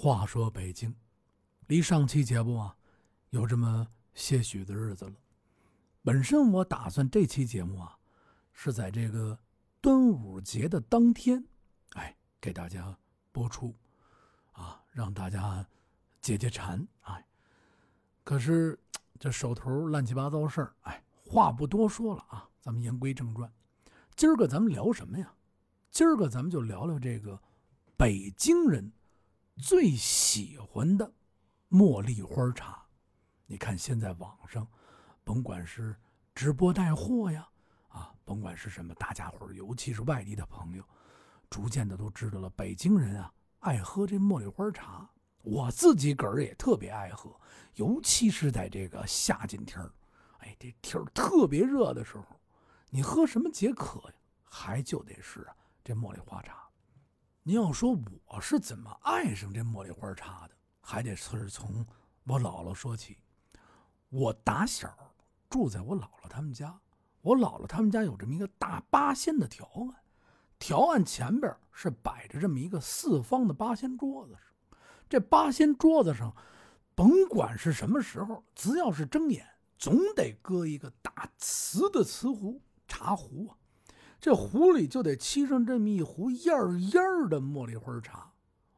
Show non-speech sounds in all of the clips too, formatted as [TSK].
话说北京，离上期节目啊，有这么些许的日子了。本身我打算这期节目啊，是在这个端午节的当天，哎，给大家播出，啊，让大家解解馋，哎。可是这手头乱七八糟事儿，哎，话不多说了啊，咱们言归正传。今儿个咱们聊什么呀？今儿个咱们就聊聊这个北京人。最喜欢的茉莉花茶，你看现在网上，甭管是直播带货呀，啊，甭管是什么，大家伙尤其是外地的朋友，逐渐的都知道了，北京人啊爱喝这茉莉花茶。我自己个儿也特别爱喝，尤其是在这个夏季天儿，哎，这天儿特别热的时候，你喝什么解渴呀？还就得是这茉莉花茶。你要说我是怎么爱上这茉莉花茶的，还得是从我姥姥说起。我打小住在我姥姥他们家，我姥姥他们家有这么一个大八仙的条案，条案前边是摆着这么一个四方的八仙桌子，这八仙桌子上，甭管是什么时候，只要是睁眼，总得搁一个大瓷的瓷壶茶壶啊。这壶里就得沏上这么一壶艳艳的茉莉花茶。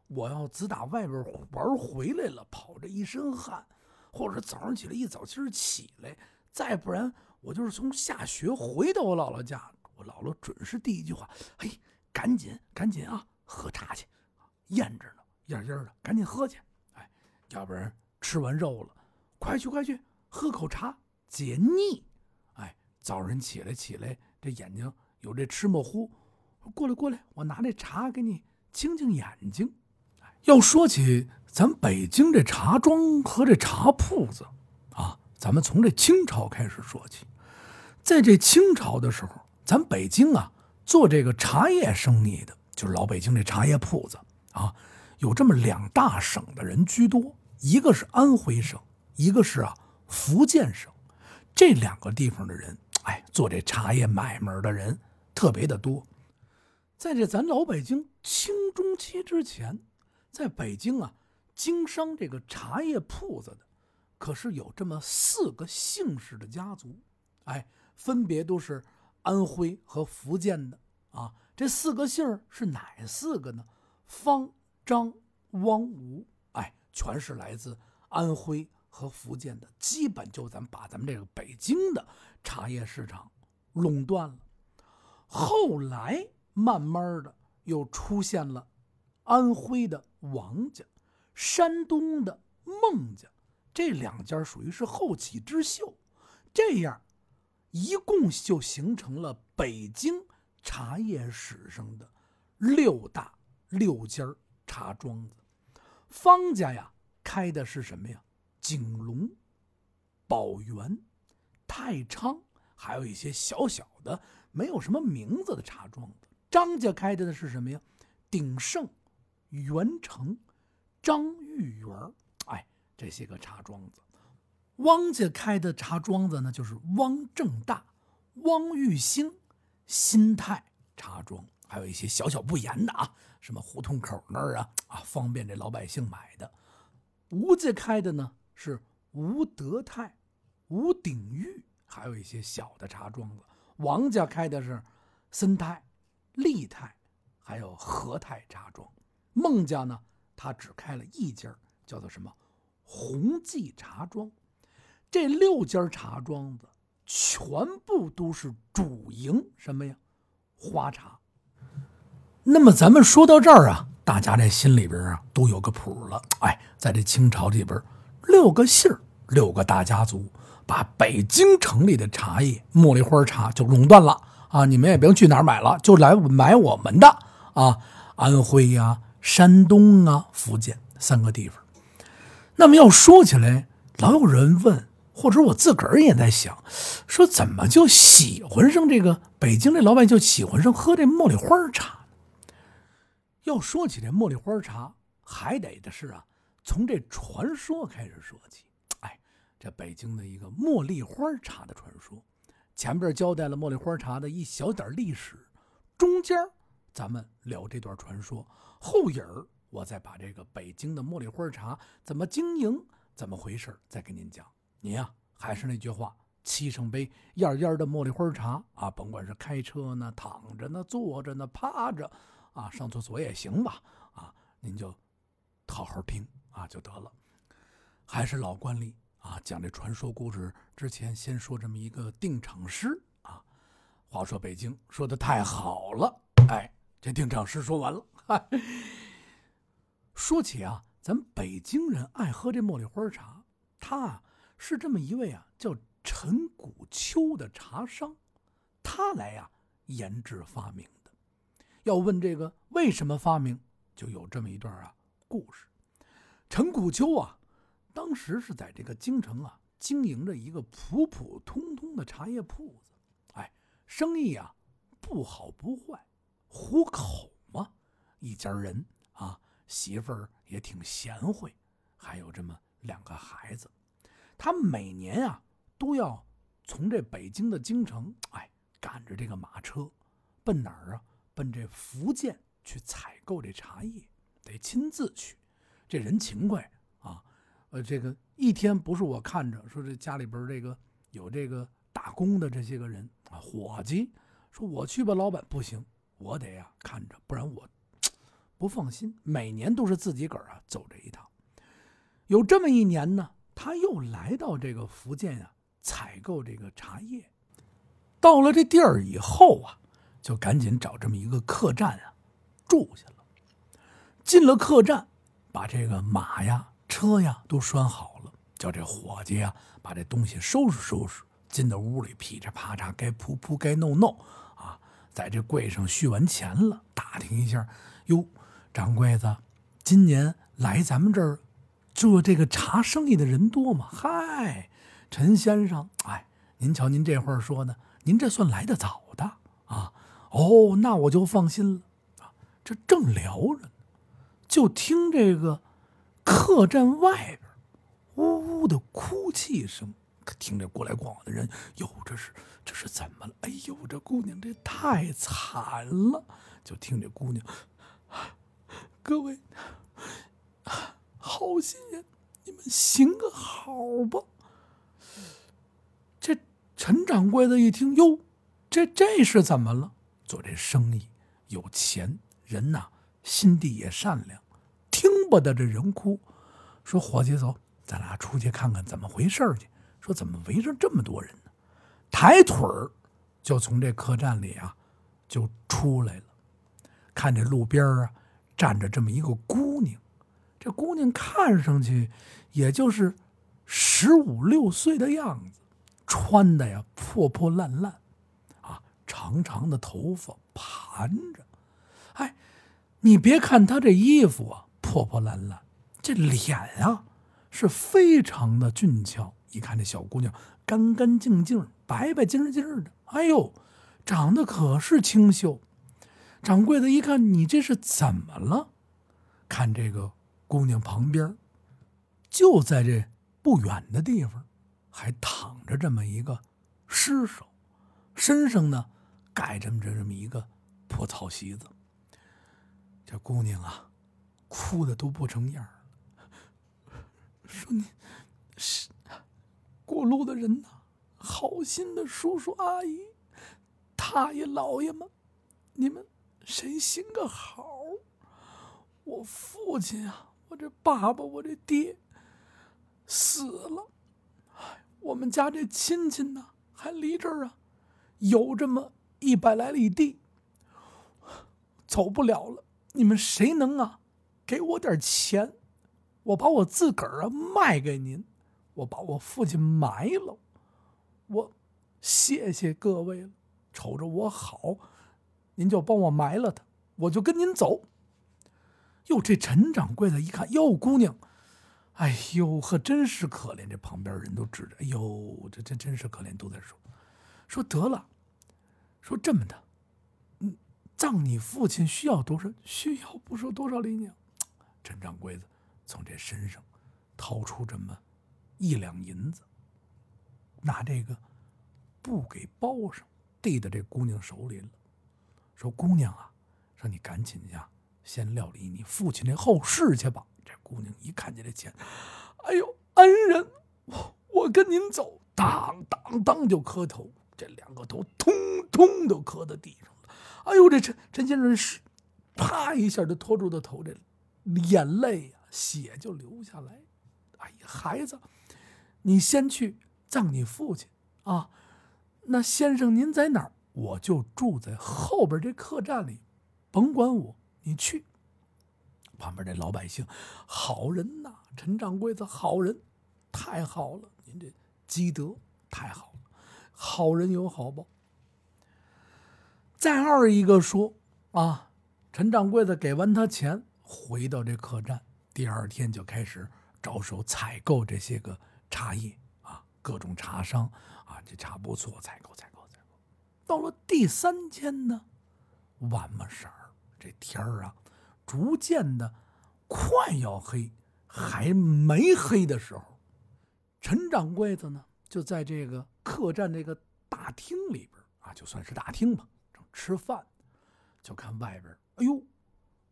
我要自打外边玩回来了，跑着一身汗，或者早上起来一早气起来，再不然我就是从下学回到我姥姥家，我姥姥准是第一句话：“嘿，赶紧赶紧啊，喝茶去，咽着呢，艳艳的，赶紧喝去。”哎，要不然吃完肉了，快去快去，喝口茶解腻。哎，早晨起来起来，这眼睛。有这吃墨糊，过来过来，我拿这茶给你清清眼睛。要说起咱北京这茶庄和这茶铺子啊，咱们从这清朝开始说起。在这清朝的时候，咱北京啊做这个茶叶生意的，就是老北京这茶叶铺子啊，有这么两大省的人居多，一个是安徽省，一个是啊福建省。这两个地方的人，哎，做这茶叶买卖的人。特别的多，在这咱老北京清中期之前，在北京啊，经商这个茶叶铺子的，可是有这么四个姓氏的家族，哎，分别都是安徽和福建的啊。这四个姓是哪四个呢？方、张、汪、吴，哎，全是来自安徽和福建的，基本就咱把咱们这个北京的茶叶市场垄断了。后来慢慢的又出现了安徽的王家、山东的孟家，这两家属于是后起之秀，这样一共就形成了北京茶叶史上的六大六家茶庄子。方家呀，开的是什么呀？景隆、宝源、太昌，还有一些小小的。没有什么名字的茶庄子，张家开的是什么呀？鼎盛、元成、张玉园哎，这些个茶庄子。汪家开的茶庄子呢，就是汪正大、汪玉兴、新泰茶庄，还有一些小小不言的啊，什么胡同口那儿啊啊，方便这老百姓买的。吴家开的呢是吴德泰、吴鼎玉，还有一些小的茶庄子。王家开的是森泰、利泰，还有和泰茶庄。孟家呢，他只开了一家，叫做什么鸿记茶庄。这六家茶庄子全部都是主营什么呀？花茶。那么咱们说到这儿啊，大家这心里边啊都有个谱了。哎，在这清朝里边，六个姓六个大家族。把北京城里的茶叶茉莉花茶就垄断了啊！你们也不用去哪买了，就来买我们的啊！安徽呀、山东啊、福建三个地方。那么要说起来，老有人问，或者我自个儿也在想，说怎么就喜欢上这个北京这老百姓就喜欢上喝这茉莉花茶？要说起这茉莉花茶，还得的是啊，从这传说开始说起。这北京的一个茉莉花茶的传说，前边交代了茉莉花茶的一小点历史，中间咱们聊这段传说，后影我再把这个北京的茉莉花茶怎么经营、怎么回事再跟您讲。您呀，还是那句话，沏上杯燕燕的茉莉花茶啊，甭管是开车呢、躺着呢、坐着呢、趴着啊，上厕所也行吧啊，您就好好听啊就得了。还是老惯例啊，讲这传说故事之前，先说这么一个定场诗啊。话说北京说的太好了，哎，这定场诗说完了。嗨，说起啊，咱北京人爱喝这茉莉花茶，他啊是这么一位啊叫陈谷秋的茶商，他来呀研制发明的。要问这个为什么发明，就有这么一段啊故事。陈谷秋啊。当时是在这个京城啊，经营着一个普普通通的茶叶铺子，哎，生意啊不好不坏，糊口嘛。一家人啊，媳妇儿也挺贤惠，还有这么两个孩子。他每年啊都要从这北京的京城，哎，赶着这个马车，奔哪儿啊？奔这福建去采购这茶叶，得亲自去。这人勤快。呃，这个一天不是我看着说这家里边这个有这个打工的这些个人啊，伙计说我去吧，老板不行，我得呀看着，不然我不放心。每年都是自己个儿啊走这一趟。有这么一年呢，他又来到这个福建呀采购这个茶叶。到了这地儿以后啊，就赶紧找这么一个客栈啊住下了。进了客栈，把这个马呀。车呀都拴好了，叫这伙计呀把这东西收拾收拾，进到屋里噼里啪嚓，该铺铺该弄弄啊，在这柜上续完钱了，打听一下，哟，掌柜的，今年来咱们这儿做这个茶生意的人多吗？嗨，陈先生，哎，您瞧您这话说的，您这算来的早的啊。哦，那我就放心了啊。这正聊着呢，就听这个。客栈外边，呜呜的哭泣声，可听着过来逛的人，哟，这是这是怎么了？哎呦，这姑娘这太惨了！就听这姑娘，各位，好心人，你们行个好吧。这陈掌柜的一听，哟，这这是怎么了？做这生意有钱人呐，心地也善良。听不得这人哭，说伙计走，咱俩出去看看怎么回事去。说怎么围着这么多人呢？抬腿儿就从这客栈里啊就出来了，看这路边啊站着这么一个姑娘，这姑娘看上去也就是十五六岁的样子，穿的呀破破烂烂，啊长长的头发盘着，哎，你别看她这衣服啊。破破烂烂，这脸啊是非常的俊俏。一看这小姑娘干干净净、白白净净的，哎呦，长得可是清秀。掌柜的一看，你这是怎么了？看这个姑娘旁边，就在这不远的地方，还躺着这么一个尸首，身上呢盖着这这么一个破草席子。这姑娘啊。哭的都不成样说你是过路的人呐，好心的叔叔阿姨、大爷老爷们，你们谁行个好？我父亲啊，我这爸爸，我这爹死了，哎，我们家这亲戚呢，还离这儿啊有这么一百来里地，走不了了。你们谁能啊？给我点钱，我把我自个儿啊卖给您，我把我父亲埋了，我谢谢各位了。瞅着我好，您就帮我埋了他，我就跟您走。哟，这陈掌柜的一看，哟，姑娘，哎呦呵，真是可怜。这旁边人都指着，哎呦，这这真是可怜，都在说，说得了，说这么的，嗯，葬你父亲需要多少？需要不说多少礼呢？陈掌柜的从这身上掏出这么一两银子，拿这个布给包上，递到这姑娘手里了。说：“姑娘啊，让你赶紧呀，先料理你父亲这后事去吧。这姑娘一看见这钱，哎呦，恩人，我我跟您走，当当当就磕头，这两个头通通都磕到地上了。哎呦，这陈陈先生是啪一下就拖住的头，这眼泪呀，血就流下来。哎呀，孩子，你先去葬你父亲啊。那先生您在哪儿？我就住在后边这客栈里，甭管我，你去。旁边这老百姓，好人呐，陈掌柜的好人，太好了，您这积德太好了，好人有好报。再二一个说啊，陈掌柜的给完他钱，回到这客栈，第二天就开始着手采购这些个茶叶啊，各种茶商啊，这茶不错，采购采购采购。到了第三天呢，晚么色儿，这天儿啊，逐渐的快要黑，还没黑的时候，陈掌柜的呢，就在这个客栈这个大厅里边啊，就算是大厅吧。正吃饭，就看外边，哎呦，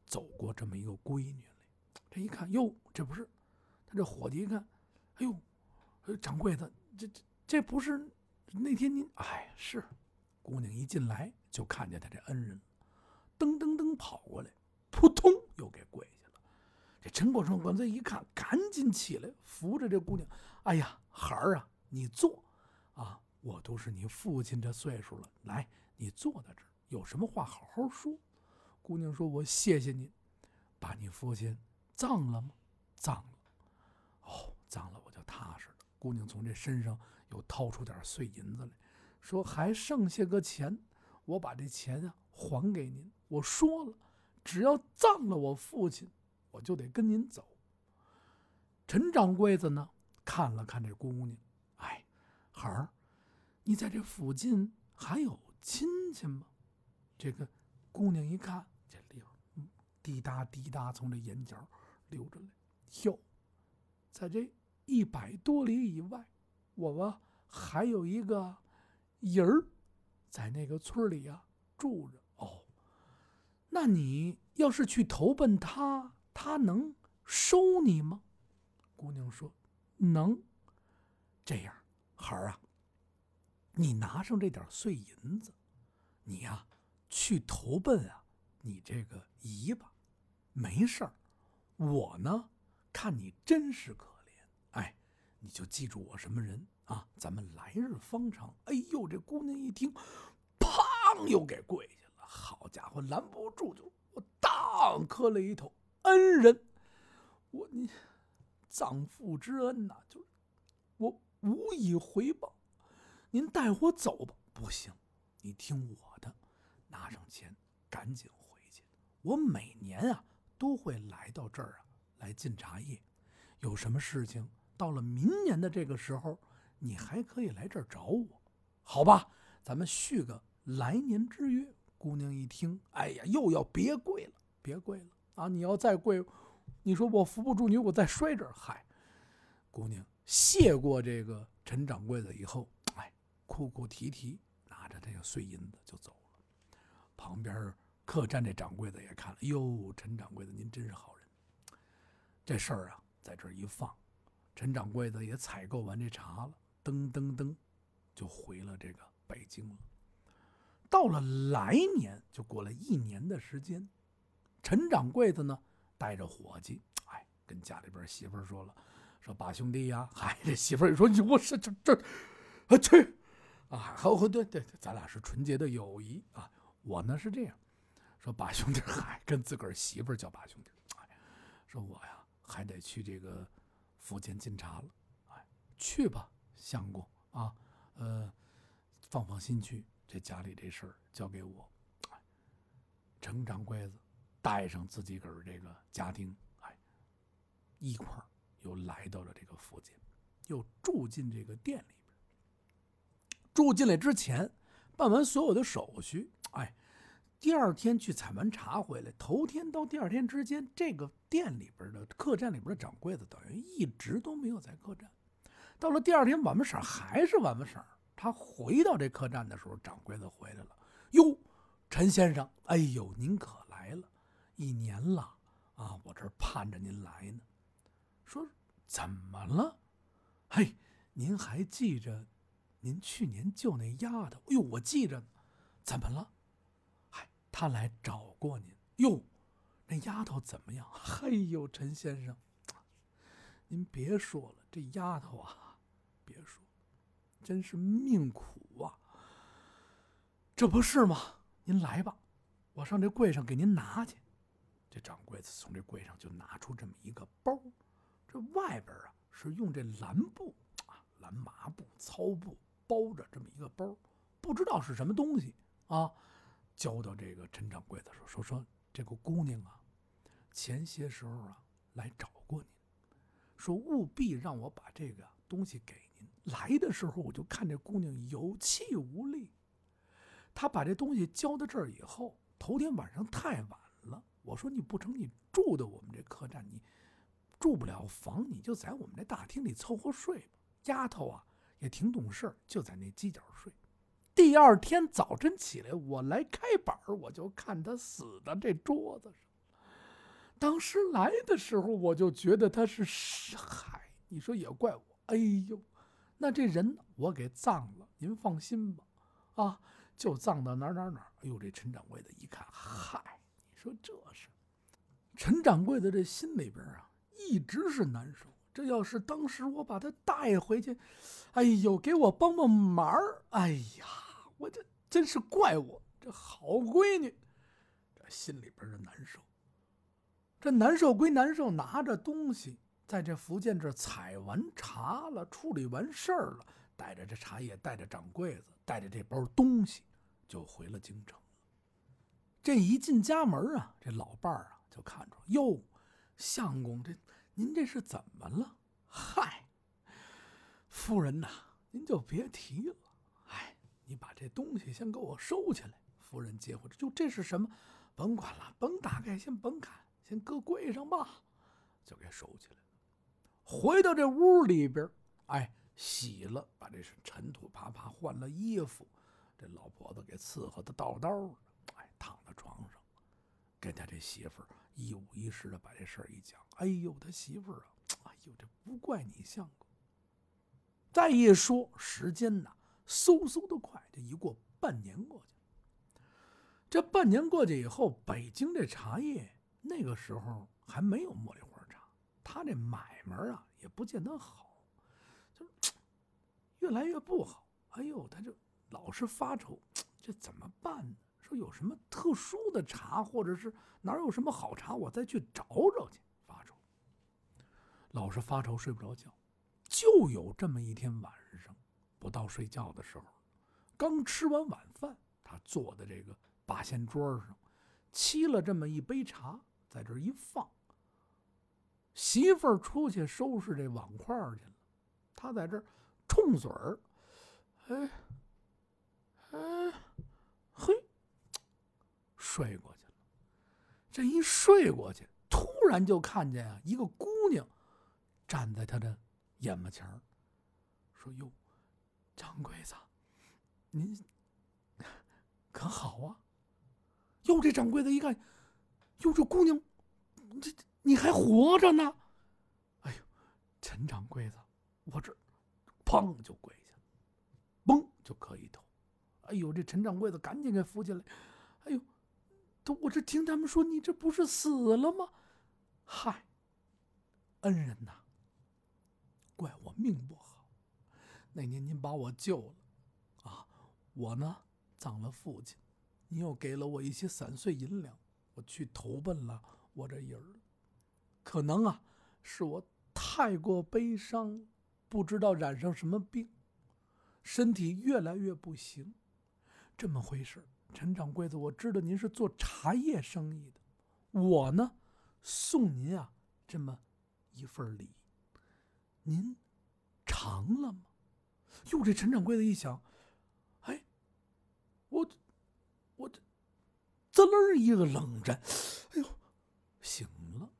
走过这么一个闺女来。这一看，哟，这不是他这伙计一看，哎呦，掌柜的，这这这不是那天您？哎，是。姑娘一进来就看见他这恩人，噔噔噔跑过来，扑通又给跪下了。这陈国成闻这一看，赶紧起来扶着这姑娘。哎呀，孩儿啊，你坐啊，我都是你父亲这岁数了，来，你坐在这。有什么话好好说。姑娘说：“我谢谢您，把你父亲葬了吗？葬了。哦，葬了我就踏实了。”姑娘从这身上又掏出点碎银子来，说：“还剩下个钱，我把这钱啊还给您。我说了，只要葬了我父亲，我就得跟您走。”陈掌柜子呢，看了看这姑娘，哎，孩儿，你在这附近还有亲戚吗？这个姑娘一看，滴答滴答从这眼角流着来。哟，在这一百多里以外，我们还有一个人儿，在那个村里啊住着。哦，那你要是去投奔他，他能收你吗？姑娘说：“能。”这样，孩儿啊，你拿上这点碎银子，你呀。去投奔啊，你这个姨吧，没事儿。我呢，看你真是可怜，哎，你就记住我什么人啊？咱们来日方长。哎呦，这姑娘一听，砰，又给跪下了。好家伙，拦不住，就我当磕了一头。恩人，我你葬父之恩呐，就我无以回报。您带我走吧。不行，你听我的。拿上钱，赶紧回去。我每年啊都会来到这儿啊来进茶叶。有什么事情，到了明年的这个时候，你还可以来这儿找我，好吧？咱们续个来年之约。姑娘一听，哎呀，又要别跪了，别跪了啊！你要再跪，你说我扶不住你，我再摔这儿。嗨，姑娘谢过这个陈掌柜的以后，哎，哭哭啼啼，拿着这个碎银子就走了。旁边客栈这掌柜的也看了，哟，陈掌柜的您真是好人。这事儿啊，在这一放，陈掌柜的也采购完这茶了，噔噔噔，就回了这个北京了。到了来年，就过了一年的时间，陈掌柜的呢，带着伙计，哎，跟家里边媳妇说了，说八兄弟呀，嗨，这媳妇儿说你，我是这这，啊去，啊，好，对对对，咱俩是纯洁的友谊啊。我呢是这样，说把兄弟，嗨，跟自个儿媳妇叫把兄弟，哎，说我呀还得去这个福建进茶了，哎，去吧，相公啊，呃，放放心去，这家里这事儿交给我。程掌柜子带上自己个儿这个家丁，哎，一块儿又来到了这个福建，又住进这个店里边。住进来之前，办完所有的手续。哎，第二天去采完茶回来，头天到第二天之间，这个店里边的客栈里边的掌柜的等于一直都没有在客栈。到了第二天晚上婶还是晚上婶他回到这客栈的时候，掌柜的回来了。哟，陈先生，哎呦，您可来了！一年了啊，我这盼着您来呢。说怎么了？嘿，您还记着您去年救那丫头？哎呦，我记着呢。怎么了？他来找过您。哟，那丫头怎么样？嘿 [LAUGHS] 呦，陈先生，您别说了，这丫头啊，别说，真是命苦啊。这不是吗？您来吧，我上这柜上给您拿去。这掌柜子从这柜上就拿出这么一个包，这外边啊是用这蓝布啊，蓝麻布、糙布包着这么一个包，不知道是什么东西啊。交到这个陈掌柜的时候说说，这个姑娘啊，前些时候啊来找过您，说务必让我把这个东西给您。来的时候我就看这姑娘有气无力，她把这东西交到这儿以后，头天晚上太晚了。我说你不成，你住的我们这客栈，你住不了房，你就在我们这大厅里凑合睡吧。丫头啊也挺懂事，就在那犄角睡。第二天早晨起来，我来开板我就看他死在这桌子上。当时来的时候，我就觉得他是嗨，你说也怪我。哎呦，那这人我给葬了，您放心吧，啊，就葬到哪儿哪儿哪儿。哎呦，这陈掌柜的一看，嗨，你说这是，陈掌柜的这心里边啊，一直是难受。这要是当时我把他带回去，哎呦，给我帮帮忙哎呀。我这真是怪我这好闺女，这心里边的难受。这难受归难受，拿着东西在这福建这采完茶了，处理完事儿了，带着这茶叶，带着掌柜子，带着这包东西，就回了京城。这一进家门啊，这老伴儿啊就看着哟，相公，这您这是怎么了？嗨，夫人呐，您就别提了。你把这东西先给我收起来。夫人接过，就这是什么？甭管了，甭打开，先甭看，先搁柜上吧，就给收起来了。回到这屋里边，哎，洗了，把这是尘土啪啪换了衣服。这老婆子给伺候的叨叨的，哎，躺在床上，跟他这媳妇儿一五一十的把这事儿一讲。哎呦，他媳妇儿啊，哎呦，这不怪你相公。再一说时间呐？嗖嗖的快，一过半年过去。这半年过去以后，北京这茶叶那个时候还没有茉莉花茶，他这买卖啊也不见得好，就 [TSK] 越来越不好。哎呦，他就老是发愁，这怎么办呢？说有什么特殊的茶，或者是哪有什么好茶，我再去找找去。发愁，老是发愁，睡不着觉。就有这么一天晚上。不到睡觉的时候，刚吃完晚饭，他坐在这个八仙桌上，沏了这么一杯茶，在这一放。媳妇儿出去收拾这碗筷去了，他在这儿冲嘴儿，哎，哎，嘿，睡过去了。这一睡过去，突然就看见啊，一个姑娘站在他的眼巴前儿，说：“哟。”掌柜子，您可好啊？哟，这掌柜的一看，哟，这姑娘，这你还活着呢？哎呦，陈掌柜子，我这砰就跪下了，嘣就磕一头。哎呦，这陈掌柜子赶紧给扶起来。哎呦，都我这听他们说你这不是死了吗？嗨，恩人呐，怪我命不好。那年您把我救了，我呢葬了父亲，你又给了我一些散碎银两，我去投奔了我这儿。可能啊，是我太过悲伤，不知道染上什么病，身体越来越不行。这么回事陈掌柜子，我知道您是做茶叶生意的，我呢送您啊这么一份礼，您尝了吗？哟，这陈掌柜的一想，我，我这，滋楞一个冷战，哎呦，醒了，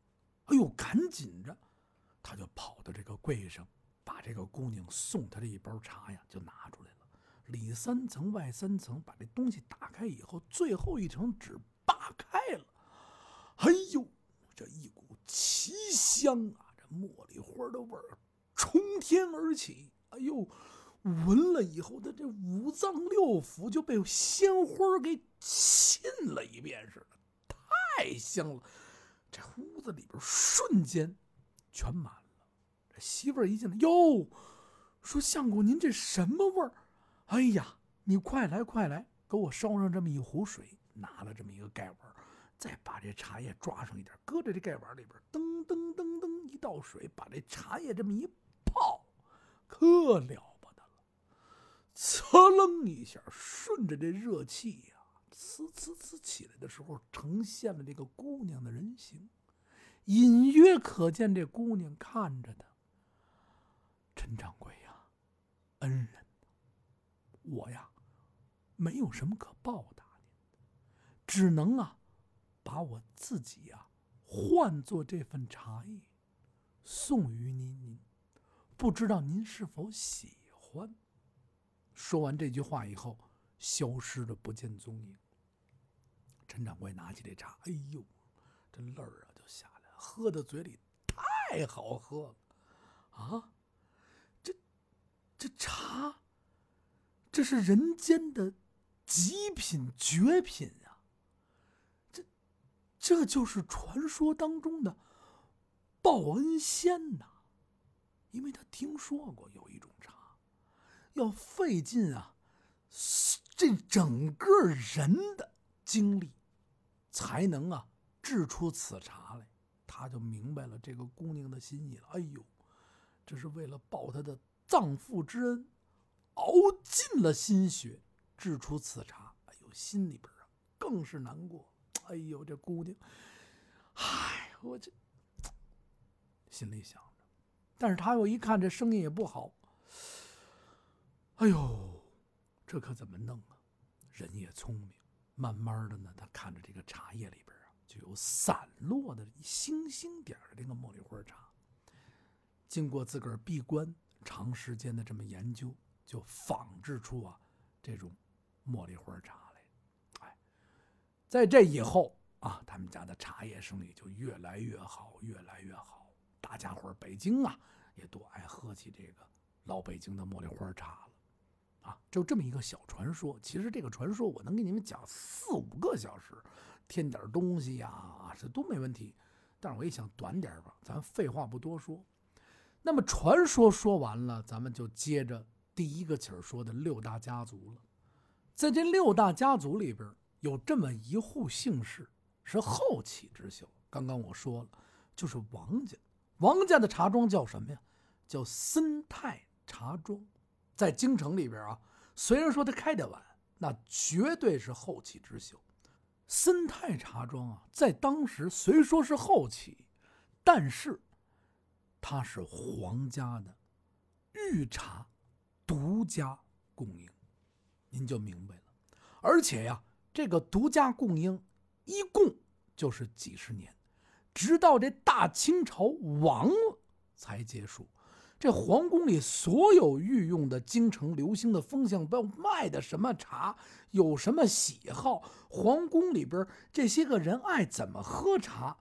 哎呦，赶紧着，他就跑到这个柜上，把这个姑娘送他这一包茶呀，就拿出来了，里三层外三层，把这东西打开以后，最后一层纸扒开了，哎呦，这一股奇香啊！这茉莉花的味儿冲天而起。哎呦，闻了以后，他这五脏六腑就被鲜花给浸了一遍似的，太香了。这屋子里边瞬间全满了。这媳妇儿一进来，哟，说相公，您这什么味儿？哎呀，你快来快来，给我烧上这么一壶水，拿了这么一个盖碗，再把这茶叶抓上一点，搁在这盖碗里边，噔噔噔噔一倒水，把这茶叶这么一泡，可了！呲楞一下，顺着这热气呀。呲呲呲起来的时候，呈现了这个姑娘的人形，隐约可见这姑娘看着他。陈掌柜呀，恩人，我呀，没有什么可报答您的，只能啊，把我自己呀，换做这份茶叶，送与您。您不知道您是否喜欢？说完这句话以后，消失的不见踪影。陈掌柜拿起这茶，哎呦，这泪儿啊就下来了，喝到嘴里太好喝了，啊，这这茶，这是人间的极品绝品啊！这这就是传说当中的报恩仙呐，因为他听说过有一种茶，要费尽啊这整个人的精力。才能啊制出此茶来，他就明白了这个姑娘的心意了。哎呦，这是为了报他的葬父之恩，熬尽了心血制出此茶。哎呦，心里边啊更是难过。哎呦，这姑娘，哎，我这心里想着，但是他又一看这生意也不好。哎呦，这可怎么弄啊？人也聪明。慢慢的呢，他看着这个茶叶里边啊，就有散落的星星点的这个茉莉花茶。经过自个儿闭关长时间的这么研究，就仿制出啊这种茉莉花茶来。哎，在这以后啊，他们家的茶叶生意就越来越好，越来越好。大家伙北京啊，也都爱喝起这个老北京的茉莉花茶了。啊，就这么一个小传说。其实这个传说我能给你们讲四五个小时，添点东西呀，这都没问题。但是我一想短点吧，咱废话不多说。那么传说说完了，咱们就接着第一个起儿说的六大家族了。在这六大家族里边，有这么一户姓氏是后起之秀。刚刚我说了，就是王家。王家的茶庄叫什么呀？叫森泰茶庄。在京城里边啊，虽然说他开的晚，那绝对是后起之秀。森泰茶庄啊，在当时虽说是后起，但是它是皇家的御茶独家供应，您就明白了。而且呀，这个独家供应一共就是几十年，直到这大清朝亡了才结束。这皇宫里所有御用的京城流行的风向标卖的什么茶，有什么喜好，皇宫里边这些个人爱怎么喝茶，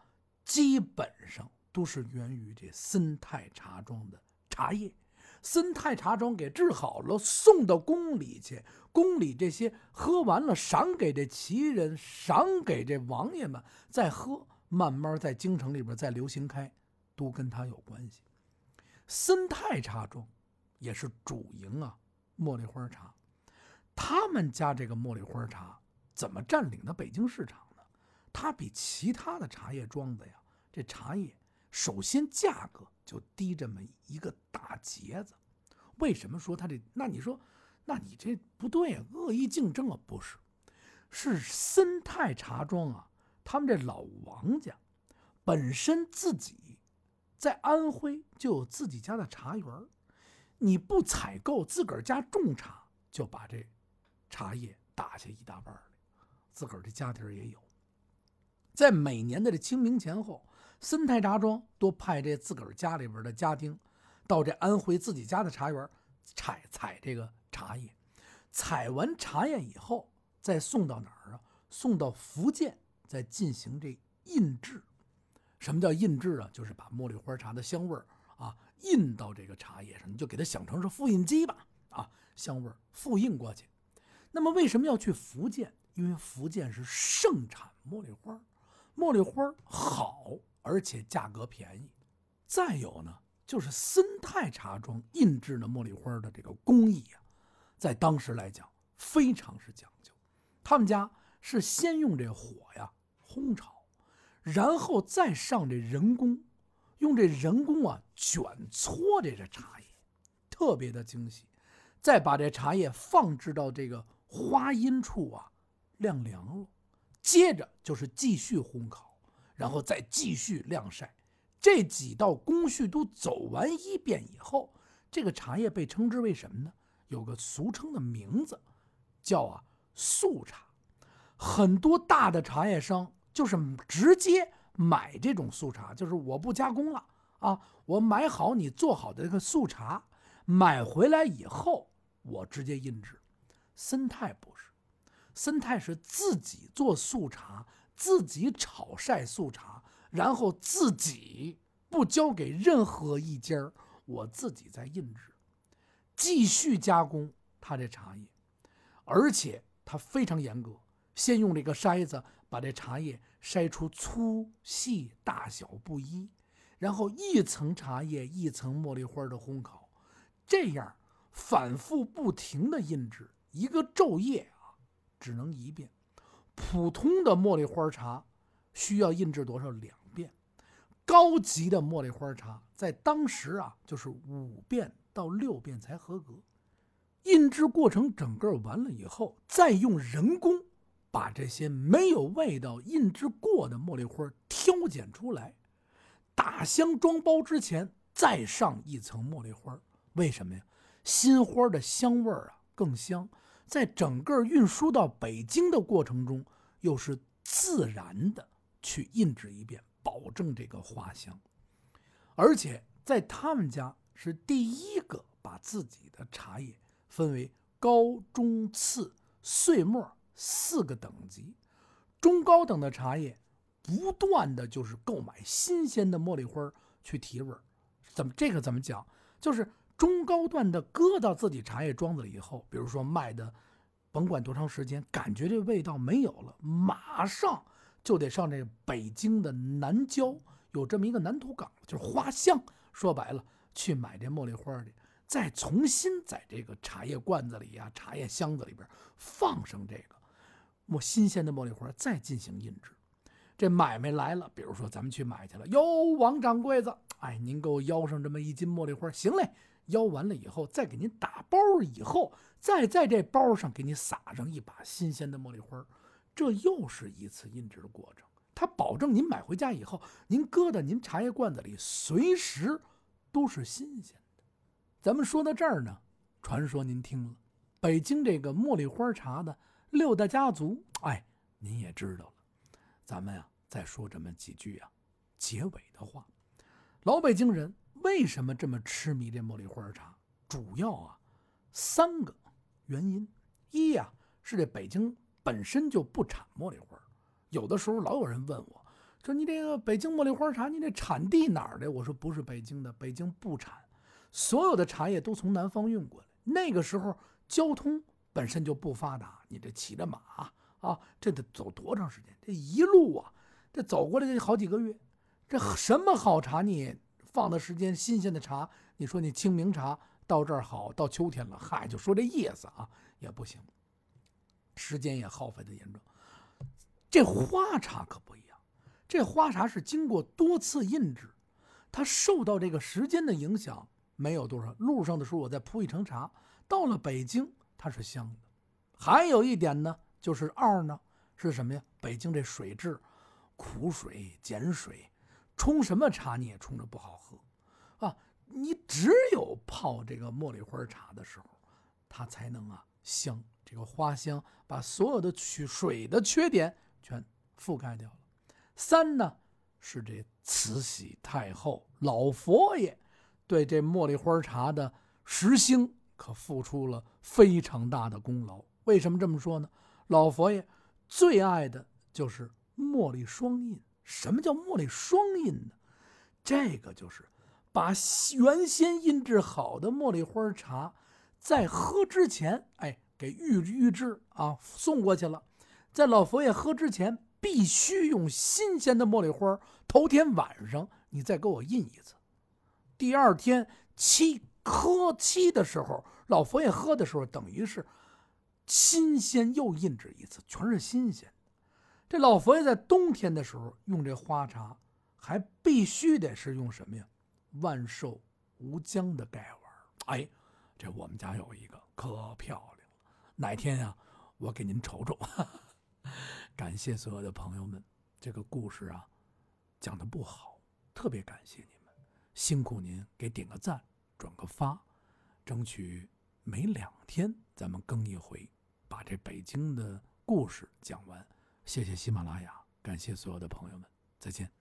基本上都是源于这森泰茶庄的茶叶。森泰茶庄给制好了，送到宫里去，宫里这些喝完了，赏给这旗人，赏给这王爷们再喝，慢慢在京城里边再流行开，都跟他有关系。森泰茶庄也是主营啊，茉莉花茶。他们家这个茉莉花茶怎么占领的北京市场呢？它比其他的茶叶庄子呀，这茶叶首先价格就低这么一个大截子。为什么说它这？那你说，那你这不对啊，恶意竞争啊？不是，是森泰茶庄啊，他们这老王家本身自己。在安徽就有自己家的茶园你不采购自个儿家种茶，就把这茶叶打下一大半来，自个儿的家庭也有。在每年的这清明前后，森泰茶庄都派这自个儿家里边的家丁，到这安徽自己家的茶园采采这个茶叶，采完茶叶以后，再送到哪儿啊？送到福建，再进行这印制。什么叫印制啊？就是把茉莉花茶的香味儿啊印到这个茶叶上，你就给它想成是复印机吧，啊，香味复印过去。那么为什么要去福建？因为福建是盛产茉莉花，茉莉花好，而且价格便宜。再有呢，就是森泰茶庄印制的茉莉花的这个工艺啊，在当时来讲非常是讲究。他们家是先用这火呀烘炒。然后再上这人工，用这人工啊卷搓这个茶叶，特别的精细。再把这茶叶放置到这个花阴处啊，晾凉了。接着就是继续烘烤，然后再继续晾晒。这几道工序都走完一遍以后，这个茶叶被称之为什么呢？有个俗称的名字，叫啊素茶。很多大的茶叶商。就是直接买这种素茶，就是我不加工了啊，我买好你做好的这个素茶，买回来以后我直接印制。森泰不是，森泰是自己做素茶，自己炒晒素茶，然后自己不交给任何一家我自己在印制，继续加工他这茶叶，而且他非常严格，先用这个筛子。把这茶叶筛出粗细大小不一，然后一层茶叶一层茉莉花的烘烤，这样反复不停的印制，一个昼夜啊只能一遍。普通的茉莉花茶需要印制多少？两遍。高级的茉莉花茶在当时啊就是五遍到六遍才合格。印制过程整个完了以后，再用人工。把这些没有味道、印制过的茉莉花挑拣出来，打箱装包之前再上一层茉莉花。为什么呀？新花的香味儿啊更香，在整个运输到北京的过程中，又是自然的去印制一遍，保证这个花香。而且在他们家是第一个把自己的茶叶分为高中次碎末。四个等级，中高等的茶叶，不断的就是购买新鲜的茉莉花去提味儿。怎么这个怎么讲？就是中高段的搁到自己茶叶庄子里以后，比如说卖的，甭管多长时间，感觉这味道没有了，马上就得上这北京的南郊有这么一个南土港，就是花巷。说白了，去买这茉莉花去，再重新在这个茶叶罐子里呀、茶叶箱子里边放上这个。磨新鲜的茉莉花再进行印制，这买卖来了，比如说咱们去买去了，哟，王掌柜子，哎，您给我邀上这么一斤茉莉花，行嘞，邀完了以后再给您打包，以后再在这包上给你撒上一把新鲜的茉莉花，这又是一次印制的过程。它保证您买回家以后，您搁在您茶叶罐子里，随时都是新鲜的。咱们说到这儿呢，传说您听了，北京这个茉莉花茶的。六大家族，哎，您也知道了。咱们呀，再说这么几句啊，结尾的话。老北京人为什么这么痴迷这茉莉花茶？主要啊，三个原因。一呀，是这北京本身就不产茉莉花。有的时候老有人问我，说你这个北京茉莉花茶，你这产地哪儿的？我说不是北京的，北京不产，所有的茶叶都从南方运过来。那个时候交通。本身就不发达，你这骑着马啊，这得走多长时间？这一路啊，这走过来得好几个月。这什么好茶？你放的时间新鲜的茶，你说你清明茶到这儿好，到秋天了，嗨，就说这意思啊，也不行。时间也耗费的严重。这花茶可不一样，这花茶是经过多次印制，它受到这个时间的影响没有多少。路上的时候我再铺一层茶，到了北京。它是香的，还有一点呢，就是二呢是什么呀？北京这水质，苦水、碱水，冲什么茶你也冲着不好喝，啊，你只有泡这个茉莉花茶的时候，它才能啊香，这个花香把所有的取水的缺点全覆盖掉了。三呢是这慈禧太后老佛爷对这茉莉花茶的实兴。可付出了非常大的功劳。为什么这么说呢？老佛爷最爱的就是茉莉双印。什么叫茉莉双印呢？这个就是把原先印制好的茉莉花茶，在喝之前，哎，给预预制啊，送过去了。在老佛爷喝之前，必须用新鲜的茉莉花，头天晚上你再给我印一次。第二天七喝七的时候，老佛爷喝的时候，等于是新鲜又印制一次，全是新鲜。这老佛爷在冬天的时候用这花茶，还必须得是用什么呀？万寿无疆的盖碗。哎，这我们家有一个，可漂亮了。哪天呀，我给您瞅瞅。[LAUGHS] 感谢所有的朋友们，这个故事啊，讲的不好，特别感谢你们，辛苦您给点个赞，转个发，争取每两天咱们更一回，把这北京的故事讲完。谢谢喜马拉雅，感谢所有的朋友们，再见。